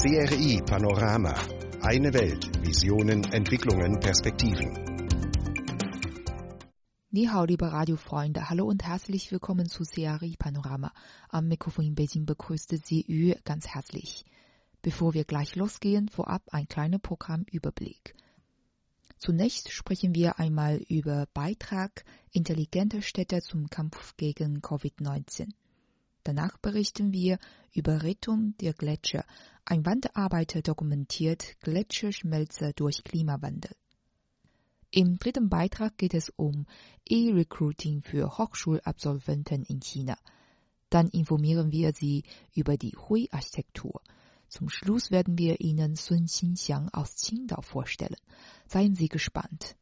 CRI Panorama. Eine Welt. Visionen, Entwicklungen, Perspektiven. Nihao, liebe Radiofreunde, hallo und herzlich willkommen zu CRI Panorama. Am Mikrofon in Beijing begrüßte Sie Yu ganz herzlich. Bevor wir gleich losgehen, vorab ein kleiner Programmüberblick. Zunächst sprechen wir einmal über Beitrag intelligenter Städte zum Kampf gegen Covid-19. Danach berichten wir über Rettung der Gletscher. Ein Wanderarbeiter dokumentiert Gletscherschmelze durch Klimawandel. Im dritten Beitrag geht es um E-Recruiting für Hochschulabsolventen in China. Dann informieren wir Sie über die Hui-Architektur. Zum Schluss werden wir Ihnen Sun Xinxiang aus Qingdao vorstellen. Seien Sie gespannt.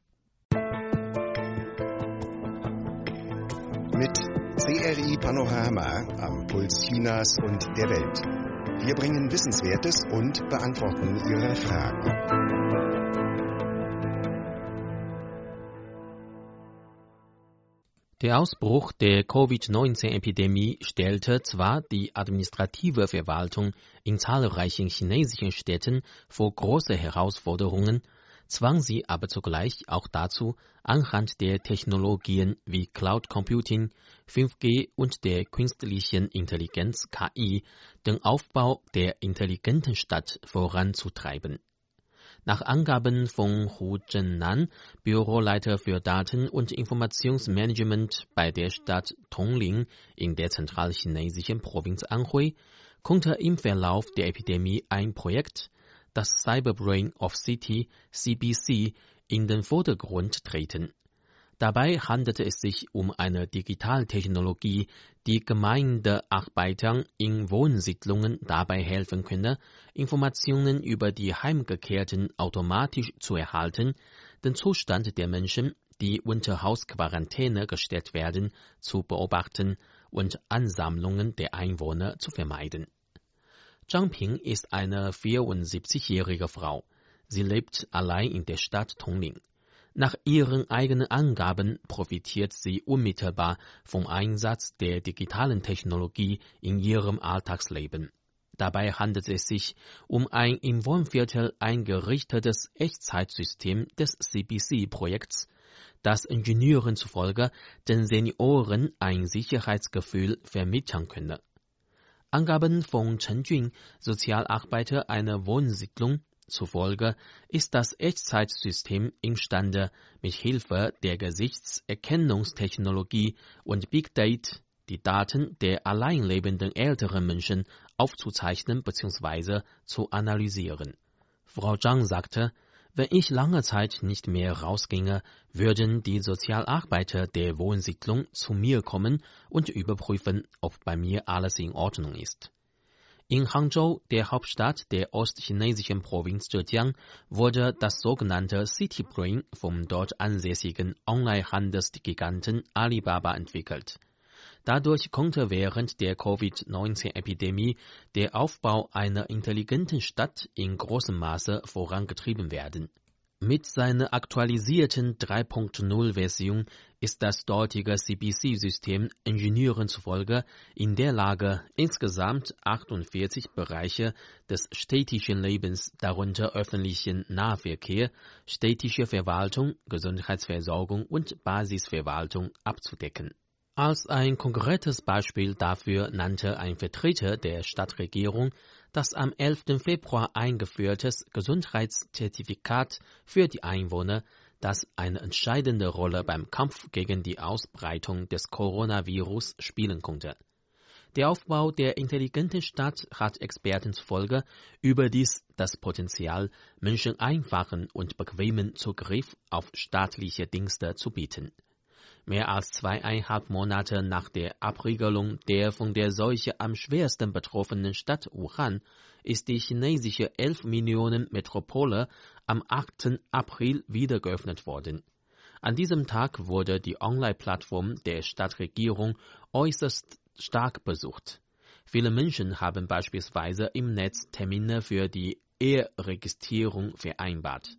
Mit CRI Panorama am Puls Chinas und der Welt. Wir bringen Wissenswertes und beantworten Ihre Fragen. Der Ausbruch der Covid-19-Epidemie stellte zwar die administrative Verwaltung in zahlreichen chinesischen Städten vor große Herausforderungen, zwang sie aber zugleich auch dazu, anhand der Technologien wie Cloud Computing, 5G und der künstlichen Intelligenz KI den Aufbau der intelligenten Stadt voranzutreiben. Nach Angaben von Hu Zhennan, Büroleiter für Daten- und Informationsmanagement bei der Stadt Tongling in der zentralchinesischen Provinz Anhui, konnte im Verlauf der Epidemie ein Projekt das Cyberbrain of City CBC in den Vordergrund treten. Dabei handelte es sich um eine Digitaltechnologie, die Gemeindearbeitern in Wohnsiedlungen dabei helfen könne, Informationen über die Heimgekehrten automatisch zu erhalten, den Zustand der Menschen, die unter Hausquarantäne gestellt werden, zu beobachten und Ansammlungen der Einwohner zu vermeiden. Zhang Ping ist eine 74-jährige Frau. Sie lebt allein in der Stadt Tongling. Nach ihren eigenen Angaben profitiert sie unmittelbar vom Einsatz der digitalen Technologie in ihrem Alltagsleben. Dabei handelt es sich um ein im Wohnviertel eingerichtetes Echtzeitsystem des CBC-Projekts, das Ingenieuren zufolge den Senioren ein Sicherheitsgefühl vermitteln könne. Angaben von Chen Jun, Sozialarbeiter einer Wohnsiedlung, zufolge ist das Echtzeitsystem imstande, mit Hilfe der Gesichtserkennungstechnologie und Big Data die Daten der allein lebenden älteren Menschen aufzuzeichnen bzw. zu analysieren. Frau Zhang sagte, wenn ich lange Zeit nicht mehr rausginge, würden die Sozialarbeiter der Wohnsiedlung zu mir kommen und überprüfen, ob bei mir alles in Ordnung ist. In Hangzhou, der Hauptstadt der ostchinesischen Provinz Zhejiang, wurde das sogenannte City Brain vom dort ansässigen Online-Handelsgiganten Alibaba entwickelt. Dadurch konnte während der Covid-19-Epidemie der Aufbau einer intelligenten Stadt in großem Maße vorangetrieben werden. Mit seiner aktualisierten 3.0-Version ist das dortige CBC-System Ingenieuren zufolge in der Lage, insgesamt 48 Bereiche des städtischen Lebens, darunter öffentlichen Nahverkehr, städtische Verwaltung, Gesundheitsversorgung und Basisverwaltung abzudecken. Als ein konkretes Beispiel dafür nannte ein Vertreter der Stadtregierung das am 11. Februar eingeführtes Gesundheitszertifikat für die Einwohner, das eine entscheidende Rolle beim Kampf gegen die Ausbreitung des Coronavirus spielen konnte. Der Aufbau der intelligenten Stadt hat Experten zufolge überdies das Potenzial, Menschen einfachen und bequemen Zugriff auf staatliche Dienste zu bieten. Mehr als zweieinhalb Monate nach der Abriegelung der von der Seuche am schwersten betroffenen Stadt Wuhan ist die chinesische 11 Millionen Metropole am 8. April wieder geöffnet worden. An diesem Tag wurde die Online-Plattform der Stadtregierung äußerst stark besucht. Viele Menschen haben beispielsweise im Netz Termine für die Eheregistrierung vereinbart.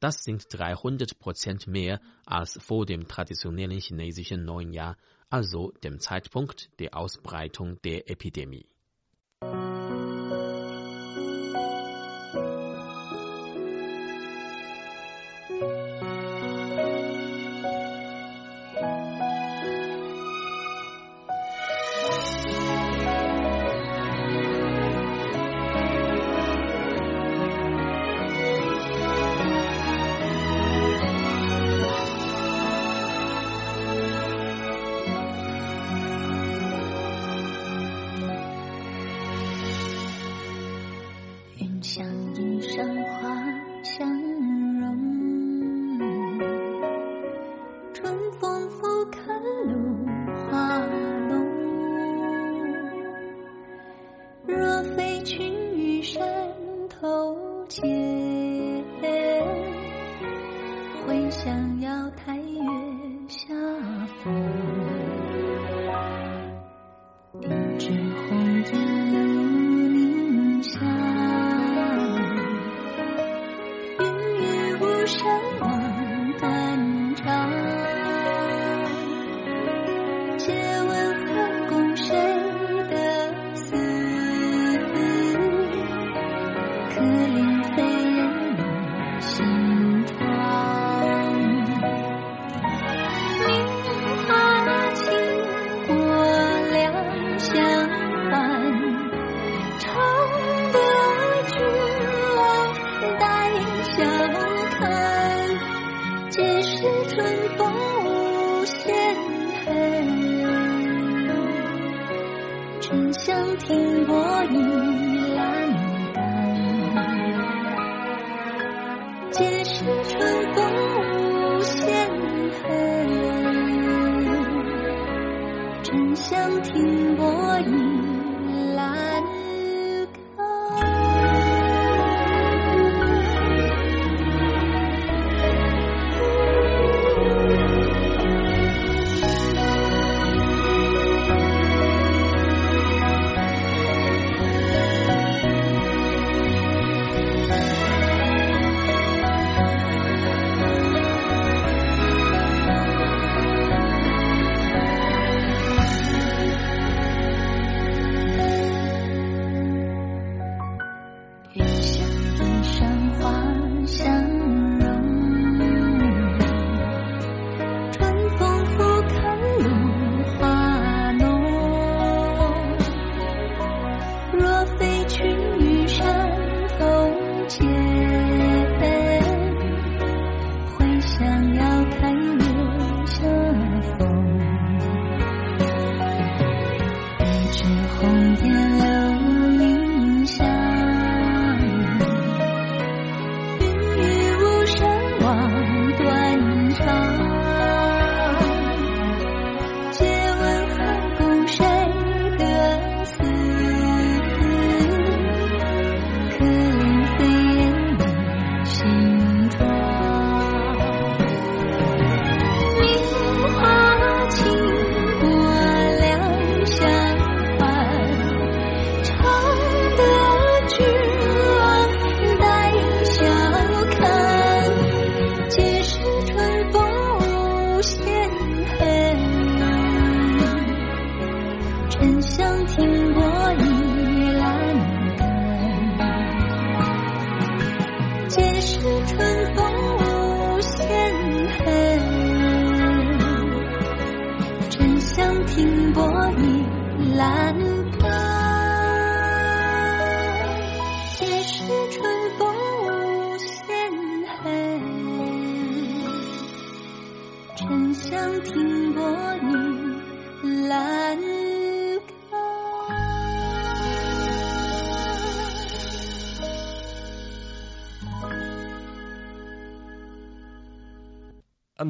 Das sind 300 Prozent mehr als vor dem traditionellen chinesischen Neujahr, also dem Zeitpunkt der Ausbreitung der Epidemie.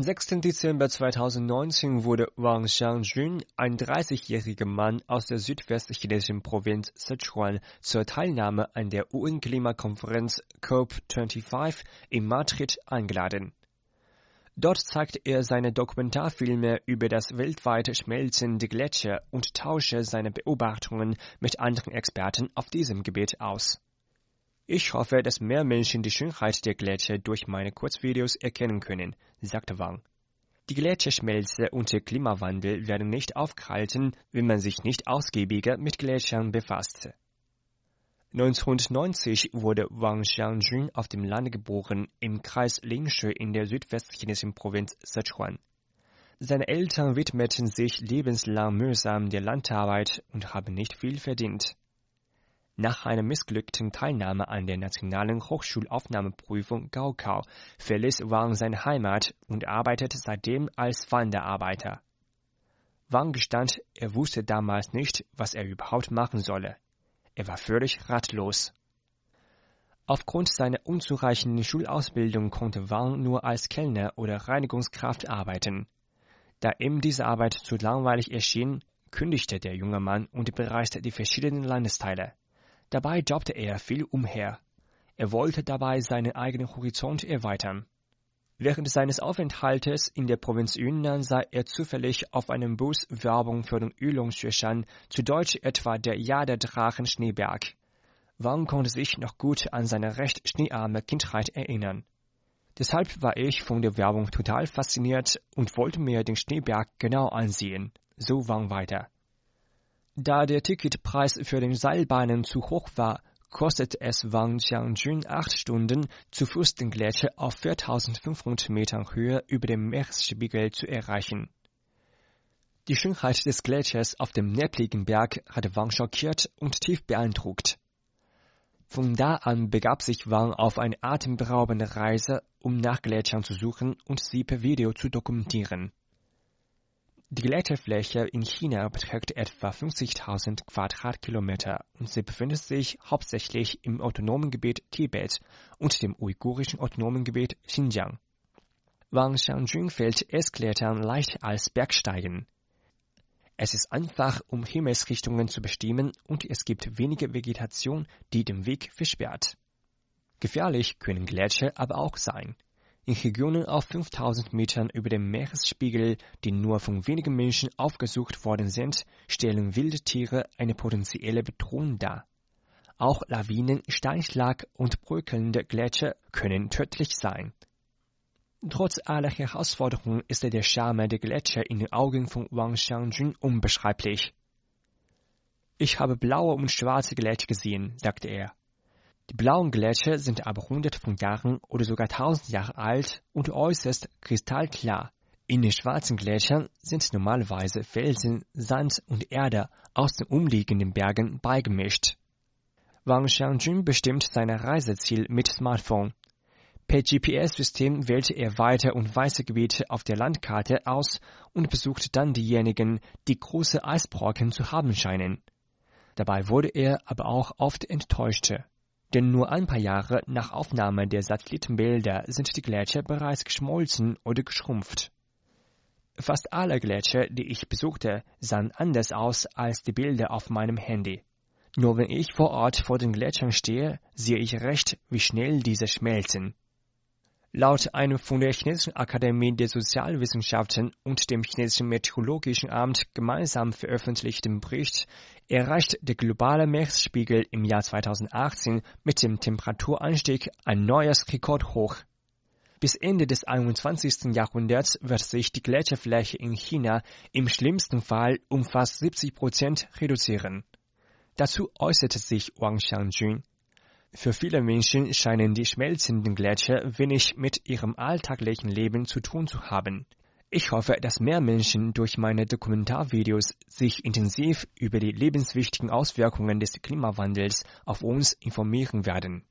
6. Dezember 2019 wurde Wang Xiangjun, ein 30-jähriger Mann aus der südwestchinesischen Provinz Sichuan, zur Teilnahme an der UN-Klimakonferenz COP25 in Madrid eingeladen. Dort zeigt er seine Dokumentarfilme über das weltweit schmelzende Gletscher und tausche seine Beobachtungen mit anderen Experten auf diesem Gebiet aus. Ich hoffe, dass mehr Menschen die Schönheit der Gletscher durch meine Kurzvideos erkennen können, sagte Wang. Die Gletscherschmelze und der Klimawandel werden nicht aufgehalten, wenn man sich nicht ausgiebiger mit Gletschern befasst. 1990 wurde Wang Xiangjun auf dem Lande geboren, im Kreis Lingshui in der südwestchinesischen Provinz Sichuan. Seine Eltern widmeten sich lebenslang mühsam der Landarbeit und haben nicht viel verdient. Nach einer missglückten Teilnahme an der nationalen Hochschulaufnahmeprüfung Gaokao verließ Wang seine Heimat und arbeitet seitdem als Wanderarbeiter. Wang gestand, er wusste damals nicht, was er überhaupt machen solle. Er war völlig ratlos. Aufgrund seiner unzureichenden Schulausbildung konnte Wang nur als Kellner oder Reinigungskraft arbeiten. Da ihm diese Arbeit zu langweilig erschien, kündigte der junge Mann und bereiste die verschiedenen Landesteile. Dabei jobbte er viel umher. Er wollte dabei seinen eigenen Horizont erweitern. Während seines Aufenthaltes in der Provinz Yunnan sah er zufällig auf einem Bus Werbung für den Yulong-Xueshan, zu Deutsch etwa der Jahr der Drachen Schneeberg. Wang konnte sich noch gut an seine recht schneearme Kindheit erinnern. Deshalb war ich von der Werbung total fasziniert und wollte mir den Schneeberg genau ansehen, so Wang weiter. Da der Ticketpreis für den Seilbahnen zu hoch war, kostet es Wang Xiangjun acht Stunden, zu Fuß den Gletscher auf 4500 Metern Höhe über dem Meeresspiegel zu erreichen. Die Schönheit des Gletschers auf dem nebligen Berg hatte Wang schockiert und tief beeindruckt. Von da an begab sich Wang auf eine atemberaubende Reise, um nach Gletschern zu suchen und sie per Video zu dokumentieren. Die Gletscherfläche in China beträgt etwa 50.000 Quadratkilometer und sie befindet sich hauptsächlich im autonomen Gebiet Tibet und dem uigurischen autonomen Gebiet Xinjiang. Wang Xiangjun fällt Essklettern leicht als Bergsteigen. Es ist einfach, um Himmelsrichtungen zu bestimmen und es gibt wenige Vegetation, die den Weg versperrt. Gefährlich können Gletscher aber auch sein. In Regionen auf 5000 Metern über dem Meeresspiegel, die nur von wenigen Menschen aufgesucht worden sind, stellen wilde Tiere eine potenzielle Bedrohung dar. Auch Lawinen, Steinschlag und bröckelnde Gletscher können tödlich sein. Trotz aller Herausforderungen ist der Charme der Gletscher in den Augen von Wang Xiangjun unbeschreiblich. Ich habe blaue und schwarze Gletscher gesehen, sagte er. Die blauen Gletscher sind aber hunderte von Jahren oder sogar tausend Jahre alt und äußerst kristallklar. In den schwarzen Gletschern sind normalerweise Felsen, Sand und Erde aus den umliegenden Bergen beigemischt. Wang Xiangjun bestimmt sein Reiseziel mit Smartphone. Per GPS-System wählte er weite und weiße Gebiete auf der Landkarte aus und besuchte dann diejenigen, die große Eisbrocken zu haben scheinen. Dabei wurde er aber auch oft enttäuscht denn nur ein paar Jahre nach Aufnahme der Satellitenbilder sind die Gletscher bereits geschmolzen oder geschrumpft. Fast alle Gletscher, die ich besuchte, sahen anders aus als die Bilder auf meinem Handy. Nur wenn ich vor Ort vor den Gletschern stehe, sehe ich recht, wie schnell diese schmelzen. Laut einem von der Chinesischen Akademie der Sozialwissenschaften und dem Chinesischen Meteorologischen Amt gemeinsam veröffentlichten Bericht erreicht der globale Meeresspiegel im Jahr 2018 mit dem Temperaturanstieg ein neues Rekordhoch. Bis Ende des 21. Jahrhunderts wird sich die Gletscherfläche in China im schlimmsten Fall um fast 70 Prozent reduzieren. Dazu äußerte sich Wang Xiangjun. Für viele Menschen scheinen die schmelzenden Gletscher wenig mit ihrem alltäglichen Leben zu tun zu haben. Ich hoffe, dass mehr Menschen durch meine Dokumentarvideos sich intensiv über die lebenswichtigen Auswirkungen des Klimawandels auf uns informieren werden.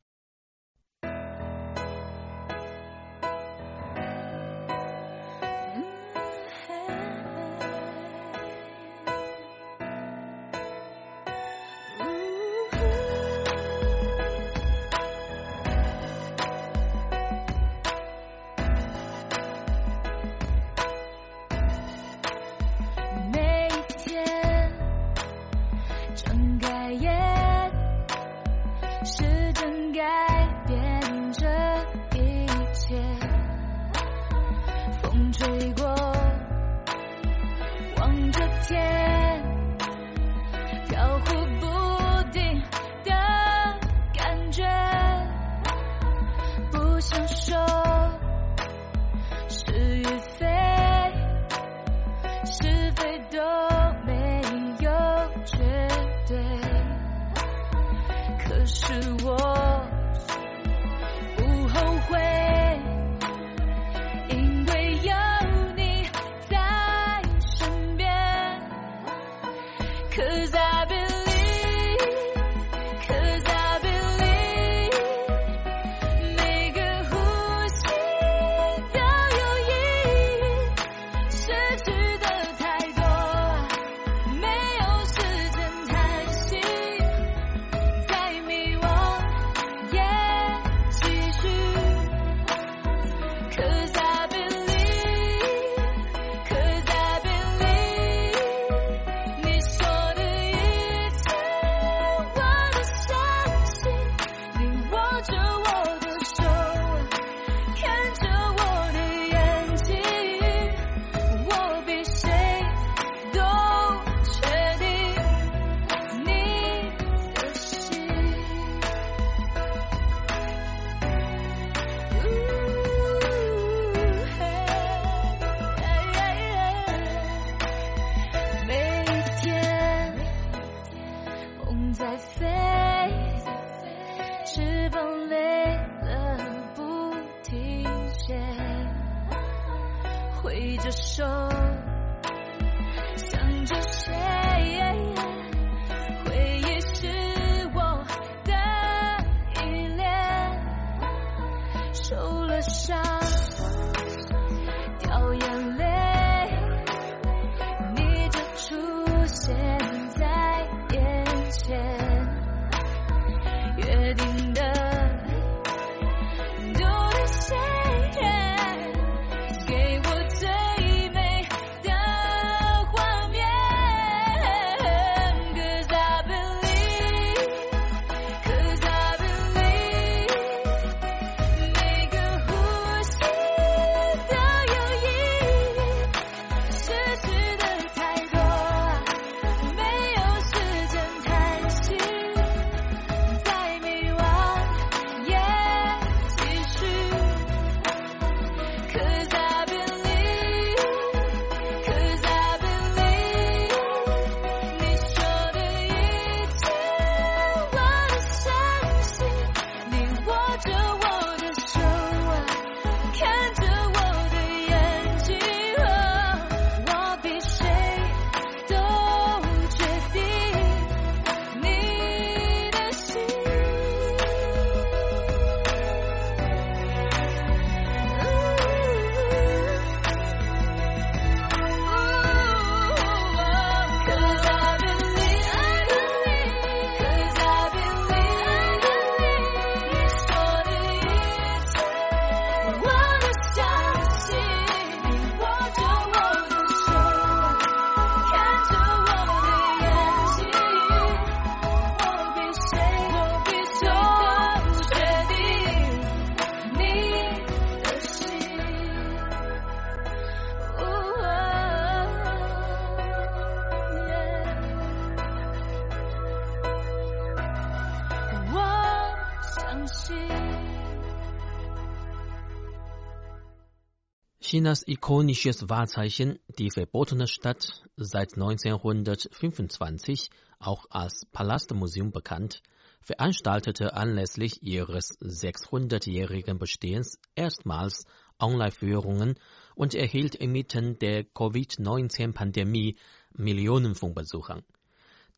Chinas ikonisches Wahrzeichen, die verbotene Stadt, seit 1925 auch als Palastmuseum bekannt, veranstaltete anlässlich ihres 600-jährigen Bestehens erstmals Online-Führungen und erhielt inmitten der Covid-19-Pandemie Millionen von Besuchern.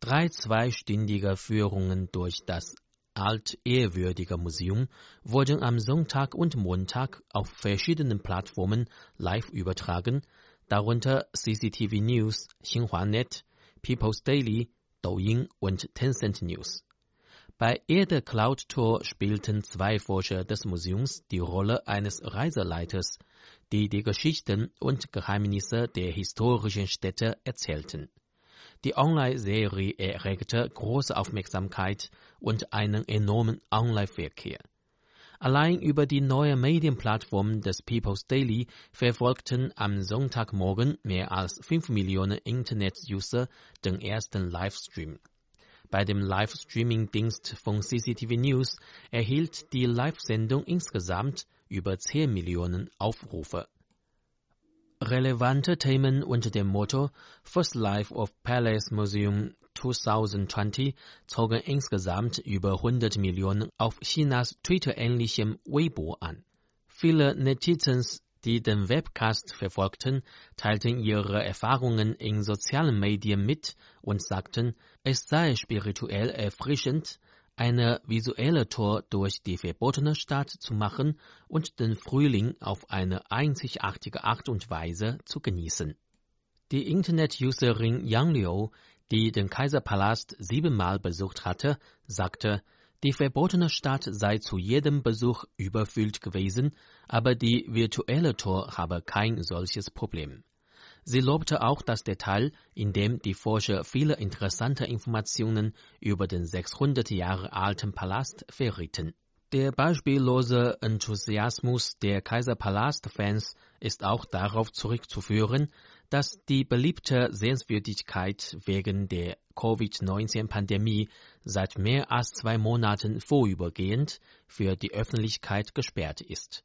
Drei zweistündige Führungen durch das altehrwürdige Museum wurden am Sonntag und Montag auf verschiedenen Plattformen live übertragen, darunter CCTV News, Xinhua.net, People's Daily, Douyin und Tencent News. Bei Erde Cloud Tour spielten zwei Forscher des Museums die Rolle eines Reiseleiters, die die Geschichten und Geheimnisse der historischen Städte erzählten. Die Online-Serie erregte große Aufmerksamkeit und einen enormen Online-Verkehr. Allein über die neue Medienplattform des People's Daily verfolgten am Sonntagmorgen mehr als 5 Millionen Internet-User den ersten Livestream. Bei dem Livestreaming-Dienst von CCTV News erhielt die Live-Sendung insgesamt über 10 Millionen Aufrufe. Relevante Themen unter dem Motto First Life of Palace Museum 2020 zogen insgesamt über 100 Millionen auf Chinas Twitter-ähnlichem Weibo an. Viele Netizens, die den Webcast verfolgten, teilten ihre Erfahrungen in sozialen Medien mit und sagten, es sei spirituell erfrischend, eine visuelle Tour durch die verbotene Stadt zu machen und den Frühling auf eine einzigartige Art und Weise zu genießen. Die Internet-Userin Yang Liu, die den Kaiserpalast siebenmal besucht hatte, sagte, die verbotene Stadt sei zu jedem Besuch überfüllt gewesen, aber die virtuelle Tour habe kein solches Problem. Sie lobte auch das Detail, in dem die Forscher viele interessante Informationen über den 600 Jahre alten Palast verrieten. Der beispiellose Enthusiasmus der Kaiserpalast-Fans ist auch darauf zurückzuführen, dass die beliebte Sehenswürdigkeit wegen der Covid-19-Pandemie seit mehr als zwei Monaten vorübergehend für die Öffentlichkeit gesperrt ist.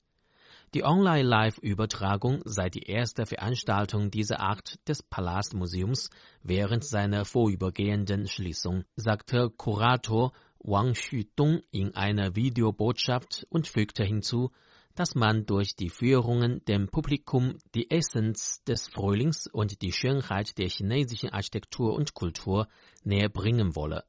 Die Online-Live-Übertragung sei die erste Veranstaltung dieser Art des Palastmuseums während seiner vorübergehenden Schließung, sagte Kurator Wang Xudong in einer Videobotschaft und fügte hinzu, dass man durch die Führungen dem Publikum die Essenz des Frühlings und die Schönheit der chinesischen Architektur und Kultur näher bringen wolle.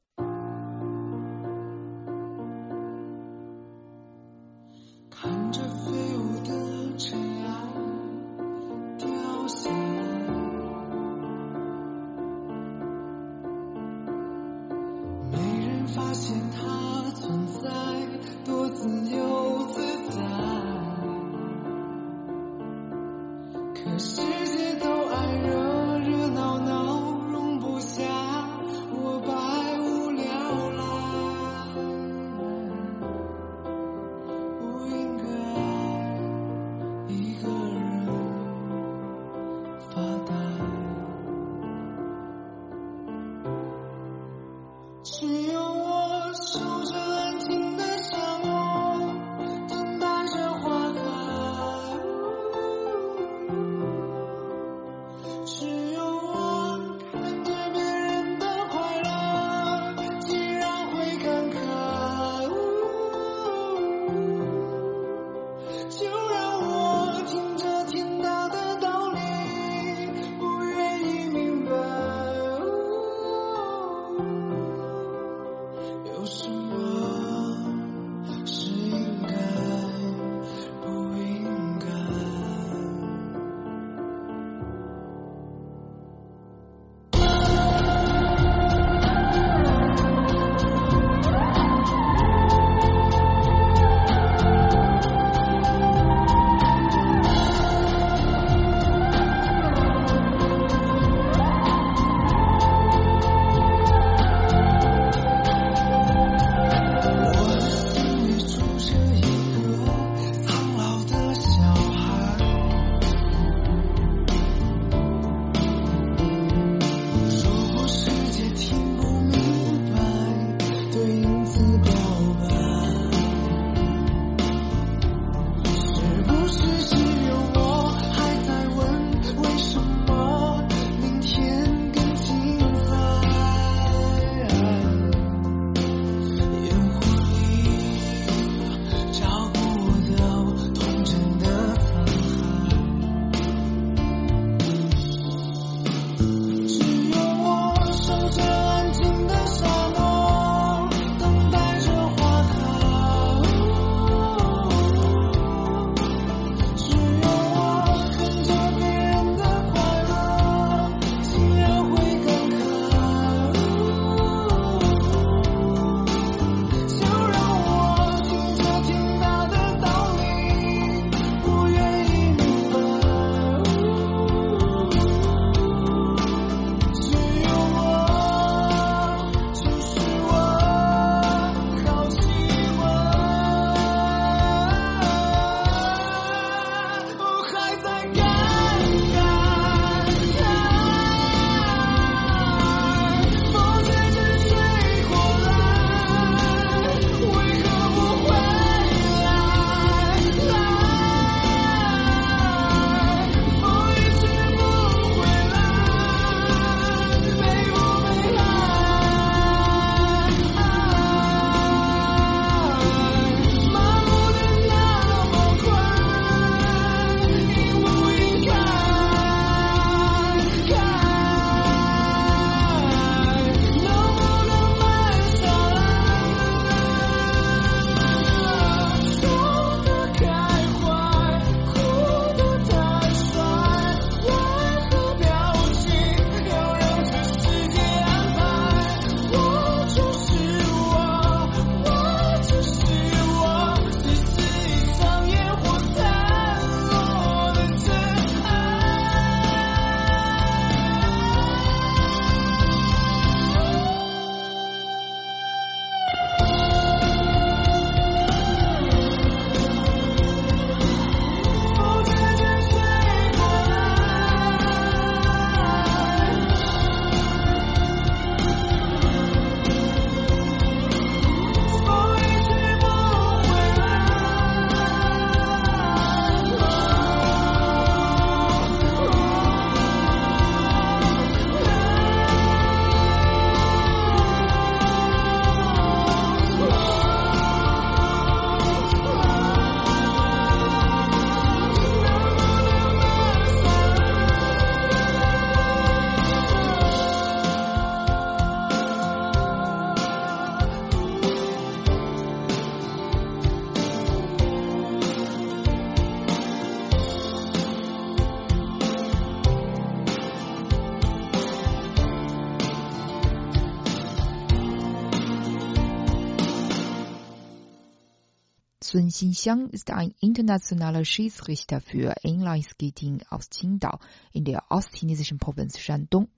Sun Xinxiang ist ein internationaler Schiedsrichter für Inline-Skating aus Qingdao in der ostchinesischen Provinz Shandong.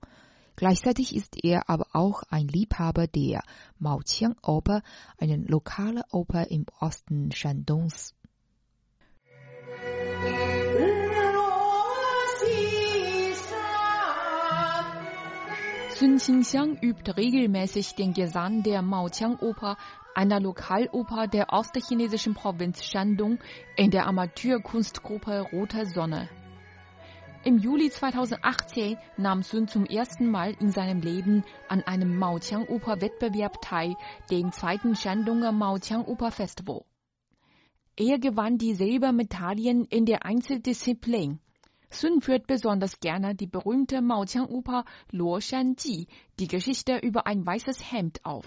Gleichzeitig ist er aber auch ein Liebhaber der Maoqiang-Oper, eine lokale Oper im Osten Shandongs. Sun Xinxiang übt regelmäßig den Gesang der Maoqiang-Oper, einer Lokaloper der ostchinesischen Provinz Shandong, in der Amateurkunstgruppe Rote Sonne. Im Juli 2018 nahm Sun zum ersten Mal in seinem Leben an einem Maoqiang-Oper-Wettbewerb teil, dem zweiten Shandonger Maoqiang-Oper-Festival. Er gewann die Silbermedaillen in der Einzeldisziplin. Sun führt besonders gerne die berühmte Maoqiang-Oper Luo Shan Ji, die Geschichte über ein weißes Hemd auf.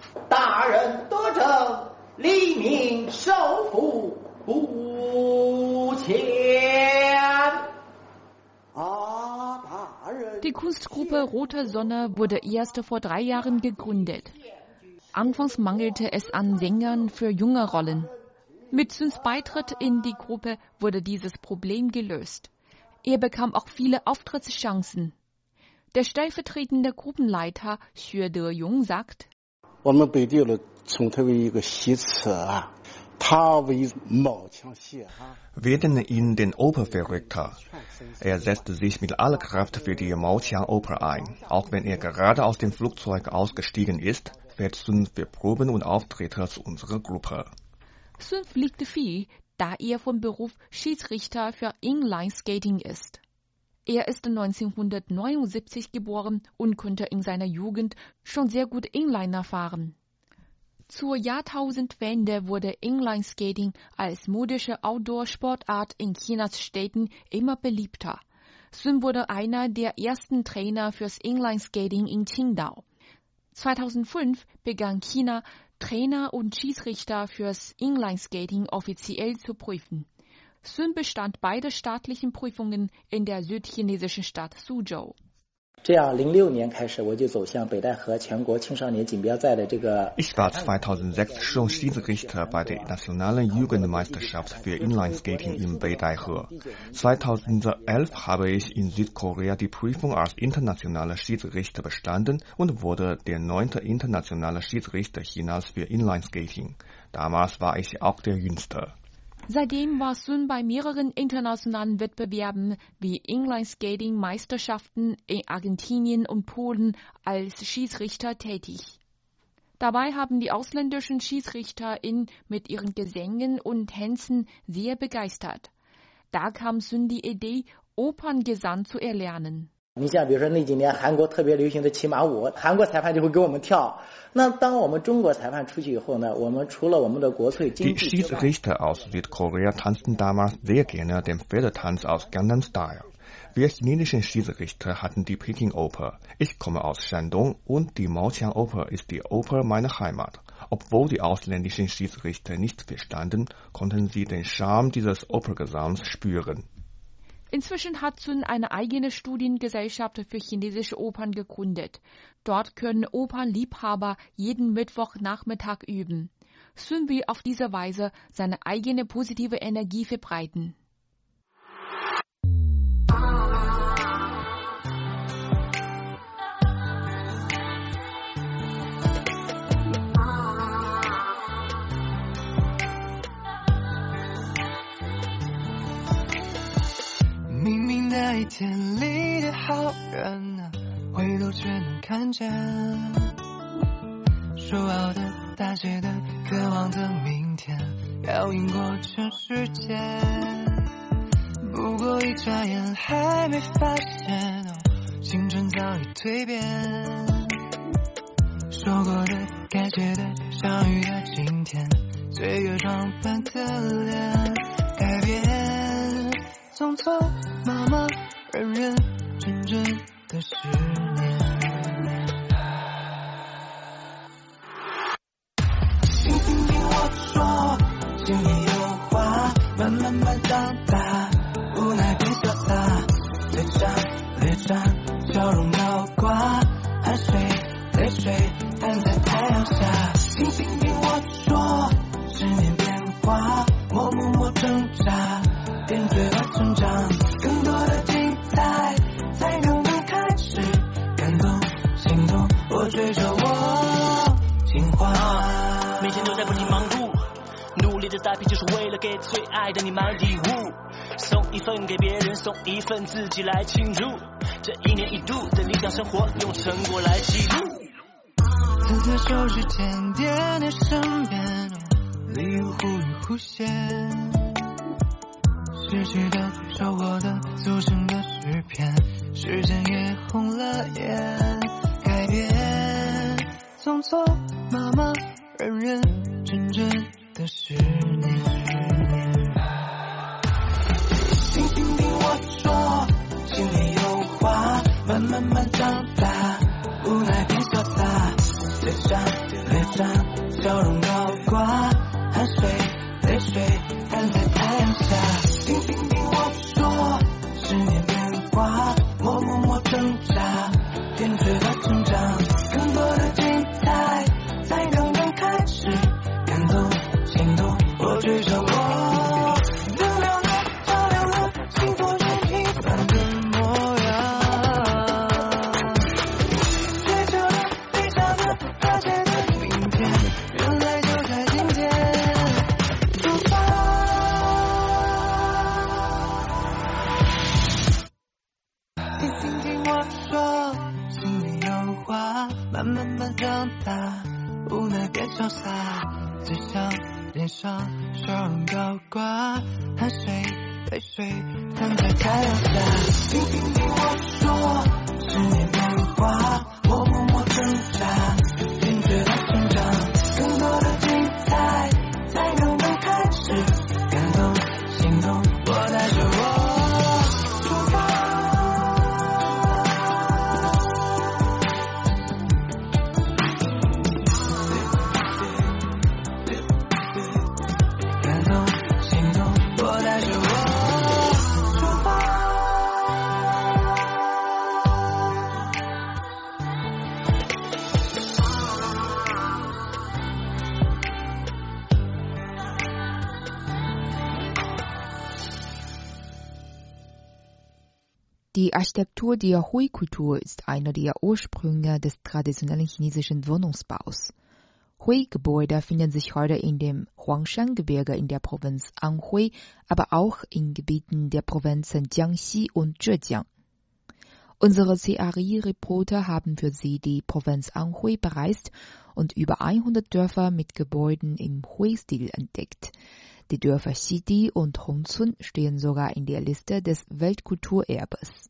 Die Kunstgruppe Rote Sonne wurde erst vor drei Jahren gegründet. Anfangs mangelte es an Sängern für junge Rollen. Mit Suns Beitritt in die Gruppe wurde dieses Problem gelöst. Er bekam auch viele Auftrittschancen. Der stellvertretende Gruppenleiter Xue De-Jung sagt, wir nennen ihn den Operverrückter. Er setzt sich mit aller Kraft für die Maoqiang-Oper ein. Auch wenn er gerade aus dem Flugzeug ausgestiegen ist, fährt Sun für Proben und Auftritte zu unserer Gruppe. Sun fliegt viel, da er vom Beruf Schiedsrichter für Inline-Skating ist. Er ist 1979 geboren und konnte in seiner Jugend schon sehr gut Inliner fahren. Zur Jahrtausendwende wurde Inline-Skating als modische Outdoor-Sportart in Chinas Städten immer beliebter. Sun wurde einer der ersten Trainer fürs Inline-Skating in Qingdao. 2005 begann China Trainer und Schiedsrichter fürs Inlineskating offiziell zu prüfen. Sun bestand beide staatlichen Prüfungen in der südchinesischen Stadt Suzhou. Ich war 2006 schon Schiedsrichter bei der nationalen Jugendmeisterschaft für Inlineskating in Beidaihe. 2011 habe ich in Südkorea die Prüfung als internationaler Schiedsrichter bestanden und wurde der neunte internationale Schiedsrichter Chinas für Inlineskating. Damals war ich auch der Jüngste. Seitdem war Sun bei mehreren internationalen Wettbewerben wie Inline-Skating-Meisterschaften in Argentinien und Polen als Schiedsrichter tätig. Dabei haben die ausländischen Schiedsrichter ihn mit ihren Gesängen und Tänzen sehr begeistert. Da kam Sun die Idee, Operngesang zu erlernen. 你像比如说那几年韩国特别流行的骑马舞，韩国裁判就会给我们跳。那当我们中国裁判出去以后呢，我们除了我们的国粹京 Die Schiedsrichter aus Südkorea tanzten damals sehr gerne den Pferdetanz aus Gangnam Style. Wir chinesischen Schiedsrichter hatten die Peking Oper. Ich komme aus Shandong und die Maoqiang Oper ist die Oper meiner Heimat. Obwohl die ausländischen Schiedsrichter nichts verstanden, konnten sie den Charme dieses Opergesangs spüren. Inzwischen hat Sun eine eigene Studiengesellschaft für chinesische Opern gegründet. Dort können Opernliebhaber jeden Mittwochnachmittag üben. Sun will auf diese Weise seine eigene positive Energie verbreiten. 那一天离得好远啊，回头却能看见。说好的大写的渴望的明天，要赢过全世界。不过一眨眼，还没发现，青春早已蜕变。说过的该写的相遇的今天，岁月装扮的脸，改变，匆匆忙忙。认认真真的十年，努力的打拼就是为了给最爱的你买礼物，送一份给别人，送一份自己来庆祝。这一年一度的理想生活，用成果来记录。此刻手指尖点点身边，礼物忽隐忽现，失去的、收获的，组成的诗篇，时间也红了眼，改变，匆匆忙忙，认认真真的十年。听听听我说，心里有话，慢慢慢长 Die Architektur der Hui-Kultur ist einer der Ursprünge des traditionellen chinesischen Wohnungsbaus. Hui-Gebäude finden sich heute in dem Huangshan-Gebirge in der Provinz Anhui, aber auch in Gebieten der Provinzen Jiangxi und Zhejiang. Unsere CRI-Reporter haben für Sie die Provinz Anhui bereist und über 100 Dörfer mit Gebäuden im Hui-Stil entdeckt. Die Dörfer Xidi und Hongzun stehen sogar in der Liste des Weltkulturerbes.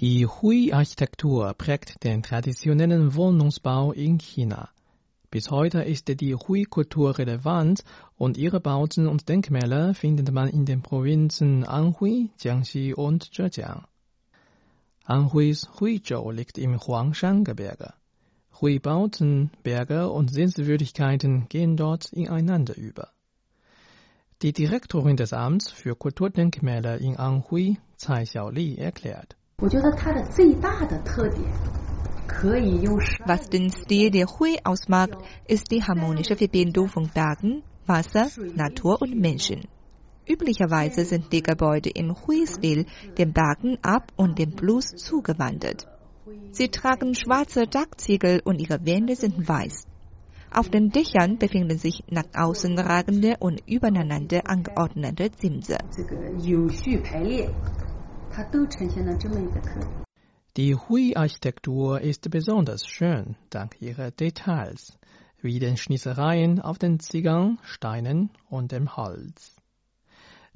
Die Hui-Architektur prägt den traditionellen Wohnungsbau in China. Bis heute ist die Hui-Kultur relevant und ihre Bauten und Denkmäler findet man in den Provinzen Anhui, Jiangxi und Zhejiang. Anhuis Huizhou liegt im Huangshan-Gebirge. Hui-Bauten, Berge und Sehenswürdigkeiten gehen dort ineinander über. Die Direktorin des Amts für Kulturdenkmäler in Anhui, Tsai Xiaoli, erklärt. Was den Stil der Hui ausmacht, ist die harmonische Verbindung von Bergen, Wasser, Natur und Menschen. Üblicherweise sind die Gebäude im Hui-Stil den Bergen ab und dem Blues zugewandert. Sie tragen schwarze Dachziegel und ihre Wände sind weiß. Auf den Dächern befinden sich nach außen ragende und übereinander angeordnete Zimse. 这个有序排列，它都呈现了这么一个特点。 Die Hui-Architektur ist besonders schön dank ihrer Details, wie den Schnitzereien auf den Ziegeln, Steinen und dem Holz.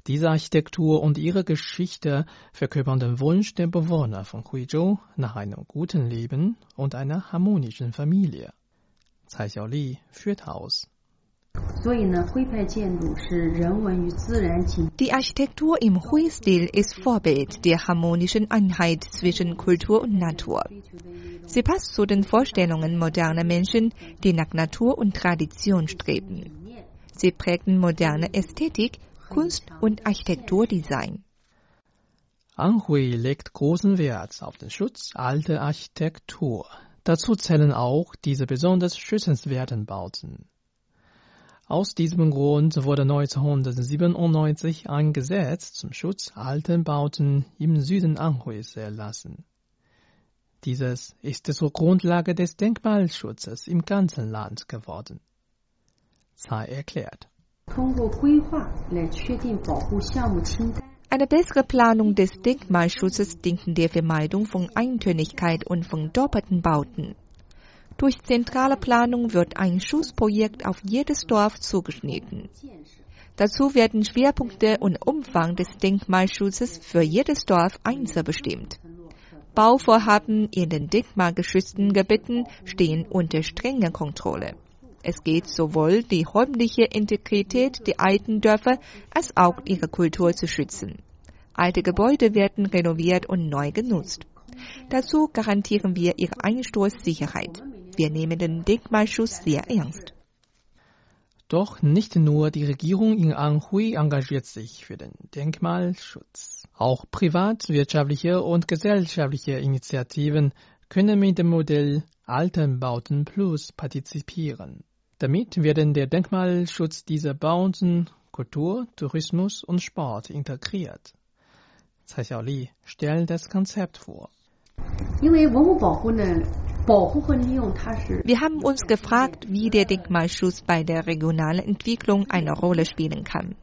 Diese Architektur und ihre Geschichte verkörpern den Wunsch der Bewohner von Huizhou nach einem guten Leben und einer harmonischen Familie. Tsai Xiaoli führt aus. Die Architektur im Hui-Stil ist Vorbild der harmonischen Einheit zwischen Kultur und Natur. Sie passt zu den Vorstellungen moderner Menschen, die nach Natur und Tradition streben. Sie prägten moderne Ästhetik, Kunst und Architekturdesign. Anhui legt großen Wert auf den Schutz alter Architektur. Dazu zählen auch diese besonders schützenswerten Bauten. Aus diesem Grund wurde 1997 ein Gesetz zum Schutz alter Bauten im Süden Anhuis erlassen. Dieses ist zur Grundlage des Denkmalschutzes im ganzen Land geworden. Sei erklärt. Eine bessere Planung des Denkmalschutzes dient der Vermeidung von Eintönigkeit und von doppelten Bauten. Durch zentrale Planung wird ein Schutzprojekt auf jedes Dorf zugeschnitten. Dazu werden Schwerpunkte und Umfang des Denkmalschutzes für jedes Dorf einzeln bestimmt. Bauvorhaben in den denkmalgeschützten Gebieten stehen unter strenger Kontrolle. Es geht sowohl die räumliche Integrität der alten Dörfer als auch ihre Kultur zu schützen. Alte Gebäude werden renoviert und neu genutzt. Dazu garantieren wir ihre Einsturzsicherheit. Wir nehmen den Denkmalschutz sehr ernst. Doch nicht nur die Regierung in Anhui engagiert sich für den Denkmalschutz. Auch privatwirtschaftliche und gesellschaftliche Initiativen können mit dem Modell Altenbauten Plus partizipieren. Damit werden der Denkmalschutz dieser Bauten, Kultur, Tourismus und Sport integriert. Tsai Xiaoli stellt das Konzept vor. Wir haben uns gefragt, wie der Denkmalschutz bei der regionalen Entwicklung eine Rolle spielen kann.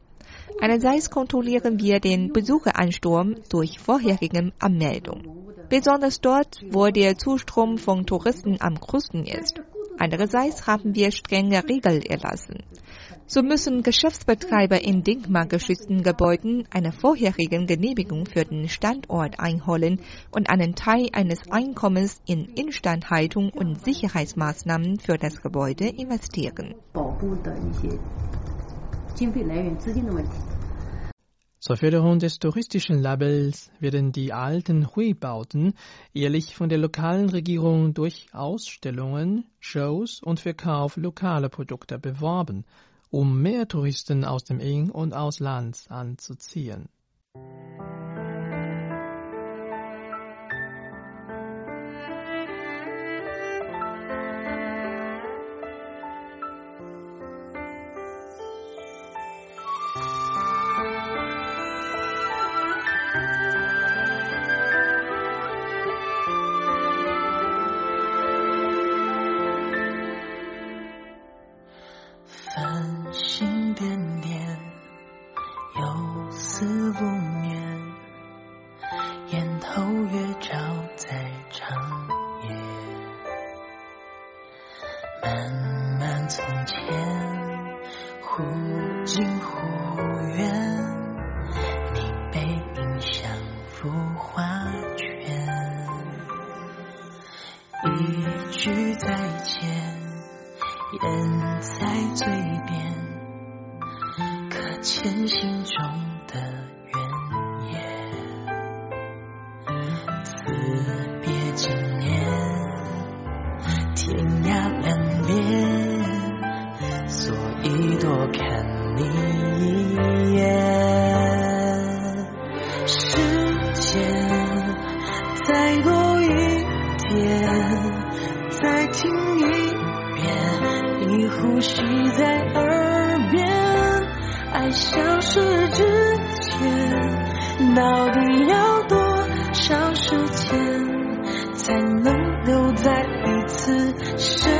Einerseits kontrollieren wir den Besucheransturm durch vorherige Anmeldung, besonders dort, wo der Zustrom von Touristen am größten ist. Andererseits haben wir strenge Regeln erlassen. So müssen Geschäftsbetreiber in denkmalgeschützten Gebäuden eine vorherige Genehmigung für den Standort einholen und einen Teil eines Einkommens in Instandhaltung und Sicherheitsmaßnahmen für das Gebäude investieren. Zur Förderung des touristischen Labels werden die alten Hui-Bauten jährlich von der lokalen Regierung durch Ausstellungen, Shows und Verkauf lokaler Produkte beworben um mehr Touristen aus dem In- und Ausland anzuziehen. 是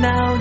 now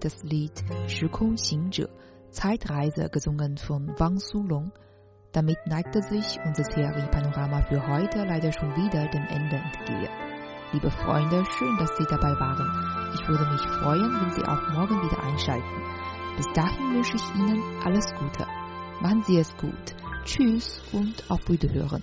Das Lied "Shikong-Xing-Zhe" Zeitreise gesungen von Wang Sulong. Damit neigte sich unser Theoriepanorama für heute leider schon wieder dem Ende entgegen. Liebe Freunde, schön, dass Sie dabei waren. Ich würde mich freuen, wenn Sie auch morgen wieder einschalten. Bis dahin wünsche ich Ihnen alles Gute. Machen Sie es gut. Tschüss und auf Wiederhören.